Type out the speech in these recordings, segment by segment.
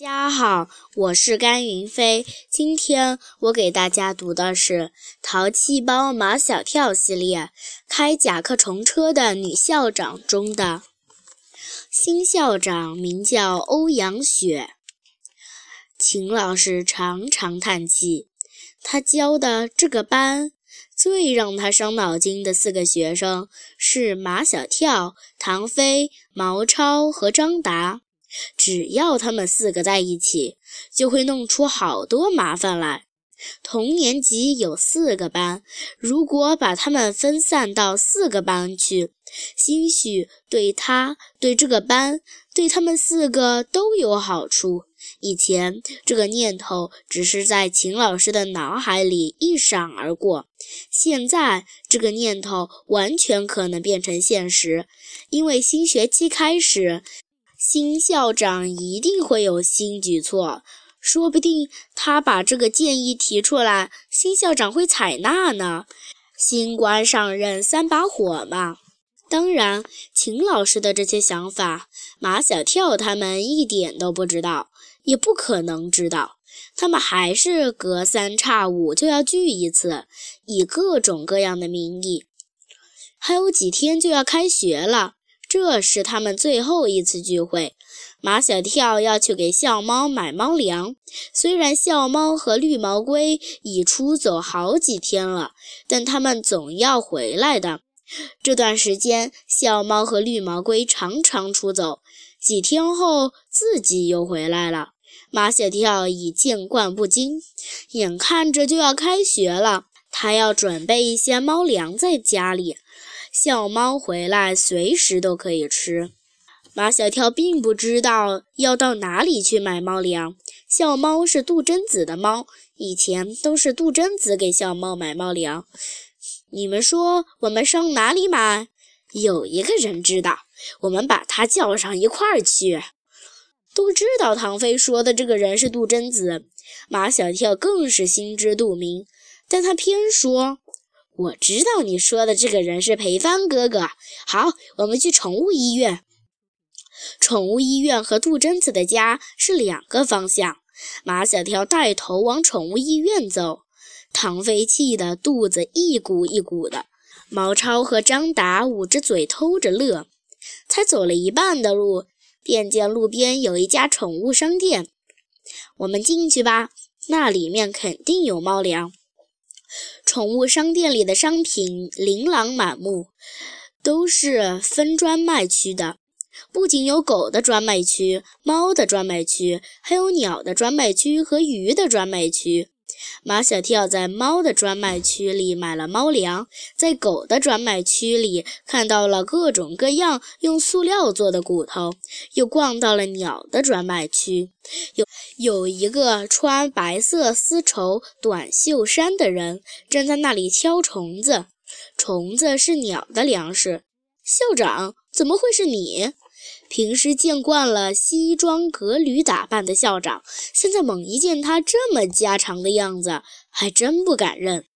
家好，我是甘云飞。今天我给大家读的是《淘气包马小跳》系列，开甲壳虫车的女校长中的新校长名叫欧阳雪。秦老师常常叹气，他教的这个班最让他伤脑筋的四个学生是马小跳、唐飞、毛超和张达。只要他们四个在一起，就会弄出好多麻烦来。同年级有四个班，如果把他们分散到四个班去，兴许对他、对这个班、对他们四个都有好处。以前这个念头只是在秦老师的脑海里一闪而过，现在这个念头完全可能变成现实，因为新学期开始。新校长一定会有新举措，说不定他把这个建议提出来，新校长会采纳呢。新官上任三把火嘛。当然，秦老师的这些想法，马小跳他们一点都不知道，也不可能知道。他们还是隔三差五就要聚一次，以各种各样的名义。还有几天就要开学了。这是他们最后一次聚会。马小跳要去给笑猫买猫粮。虽然笑猫和绿毛龟已出走好几天了，但他们总要回来的。这段时间，笑猫和绿毛龟常常出走，几天后自己又回来了。马小跳已见惯不惊，眼看着就要开学了，他要准备一些猫粮在家里。笑猫回来，随时都可以吃。马小跳并不知道要到哪里去买猫粮。笑猫是杜真子的猫，以前都是杜真子给笑猫买猫粮。你们说我们上哪里买？有一个人知道，我们把他叫上一块儿去。都知道唐飞说的这个人是杜真子，马小跳更是心知肚明，但他偏说。我知道你说的这个人是裴帆哥哥。好，我们去宠物医院。宠物医院和杜真子的家是两个方向。马小跳带头往宠物医院走，唐飞气得肚子一鼓一鼓的。毛超和张达捂着嘴偷着乐。才走了一半的路，便见路边有一家宠物商店。我们进去吧，那里面肯定有猫粮。宠物商店里的商品琳琅满目，都是分专卖区的。不仅有狗的专卖区、猫的专卖区，还有鸟的专卖区和鱼的专卖区。马小跳在猫的专卖区里买了猫粮，在狗的专卖区里看到了各种各样用塑料做的骨头，又逛到了鸟的专卖区，有有一个穿白色丝绸短袖衫的人正在那里敲虫子，虫子是鸟的粮食。校长，怎么会是你？平时见惯了西装革履打扮的校长，现在猛一见他这么家常的样子，还真不敢认。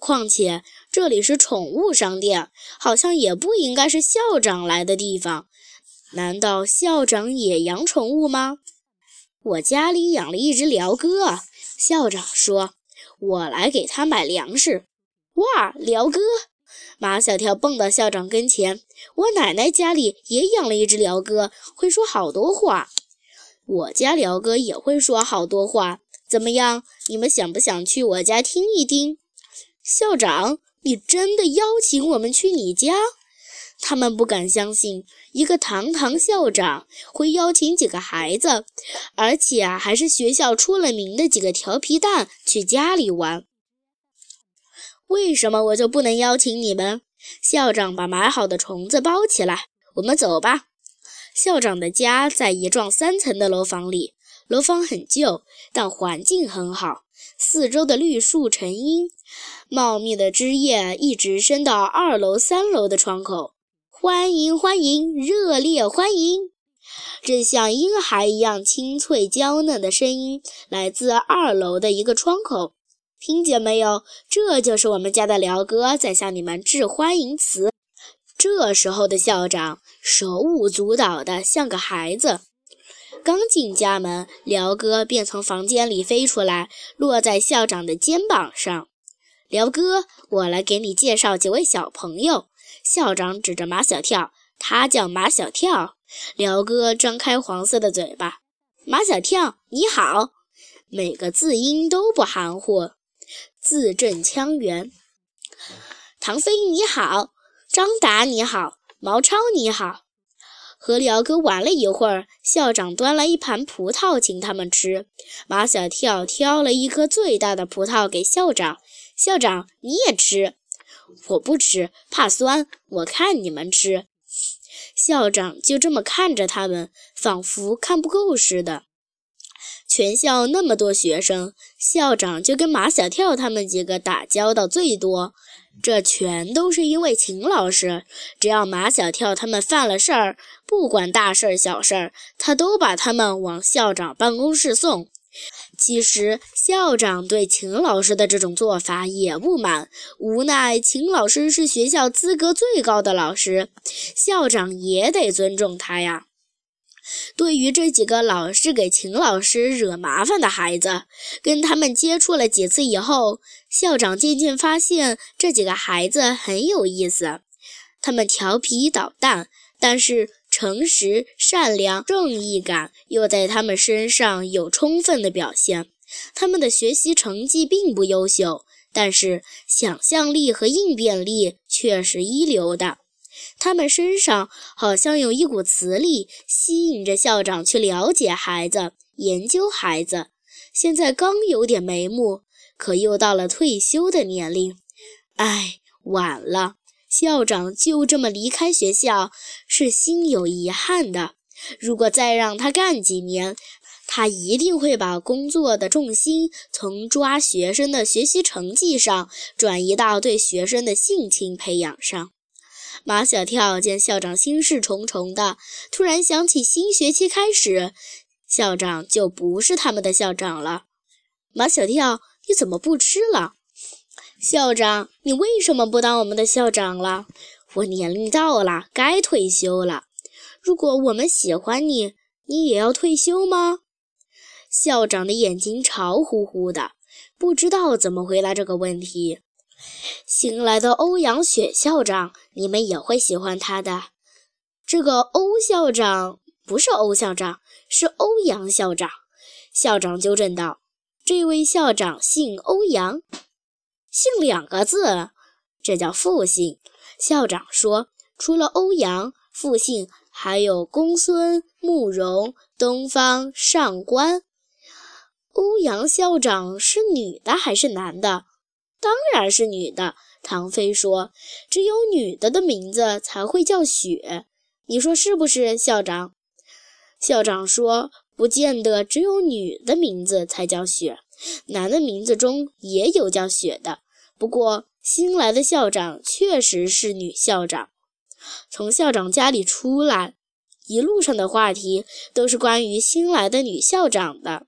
况且这里是宠物商店，好像也不应该是校长来的地方。难道校长也养宠物吗？我家里养了一只鹩哥，校长说：“我来给他买粮食。”哇，鹩哥！马小跳蹦到校长跟前：“我奶奶家里也养了一只鹩哥，会说好多话。我家鹩哥也会说好多话。怎么样？你们想不想去我家听一听？”校长，你真的邀请我们去你家？他们不敢相信，一个堂堂校长会邀请几个孩子，而且啊还是学校出了名的几个调皮蛋去家里玩。为什么我就不能邀请你们？校长把买好的虫子包起来，我们走吧。校长的家在一幢三层的楼房里，楼房很旧，但环境很好，四周的绿树成荫，茂密的枝叶一直伸到二楼、三楼的窗口。欢迎，欢迎，热烈欢迎！正像婴孩一样清脆娇嫩的声音来自二楼的一个窗口。听见没有？这就是我们家的辽哥在向你们致欢迎词。这时候的校长手舞足蹈的像个孩子。刚进家门，辽哥便从房间里飞出来，落在校长的肩膀上。辽哥，我来给你介绍几位小朋友。校长指着马小跳，他叫马小跳。辽哥张开黄色的嘴巴，马小跳，你好。每个字音都不含糊，字正腔圆。唐飞你好，张达你好，毛超你好。和辽哥玩了一会儿，校长端了一盘葡萄请他们吃。马小跳挑了一颗最大的葡萄给校长，校长你也吃。我不吃，怕酸。我看你们吃。校长就这么看着他们，仿佛看不够似的。全校那么多学生，校长就跟马小跳他们几个打交道最多。这全都是因为秦老师。只要马小跳他们犯了事儿，不管大事儿小事儿，他都把他们往校长办公室送。其实校长对秦老师的这种做法也不满，无奈秦老师是学校资格最高的老师，校长也得尊重他呀。对于这几个老是给秦老师惹麻烦的孩子，跟他们接触了几次以后，校长渐渐发现这几个孩子很有意思。他们调皮捣蛋，但是诚实、善良、正义感又在他们身上有充分的表现。他们的学习成绩并不优秀，但是想象力和应变力却是一流的。他们身上好像有一股磁力，吸引着校长去了解孩子、研究孩子。现在刚有点眉目，可又到了退休的年龄。唉，晚了，校长就这么离开学校，是心有遗憾的。如果再让他干几年，他一定会把工作的重心从抓学生的学习成绩上，转移到对学生的性情培养上。马小跳见校长心事重重的，突然想起新学期开始，校长就不是他们的校长了。马小跳，你怎么不吃了？校长，你为什么不当我们的校长了？我年龄到了，该退休了。如果我们喜欢你，你也要退休吗？校长的眼睛潮乎乎的，不知道怎么回答这个问题。新来的欧阳雪校长，你们也会喜欢他的。这个欧校长不是欧校长，是欧阳校长。校长纠正道：“这位校长姓欧阳，姓两个字，这叫复姓。”校长说：“除了欧阳，复姓还有公孙、慕容、东方、上官。”欧阳校长是女的还是男的？当然是女的，唐飞说：“只有女的的名字才会叫雪，你说是不是，校长？”校长说：“不见得只有女的名字才叫雪，男的名字中也有叫雪的。不过新来的校长确实是女校长。”从校长家里出来，一路上的话题都是关于新来的女校长的，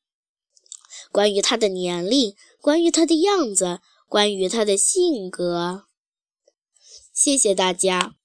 关于她的年龄，关于她的样子。关于他的性格，谢谢大家。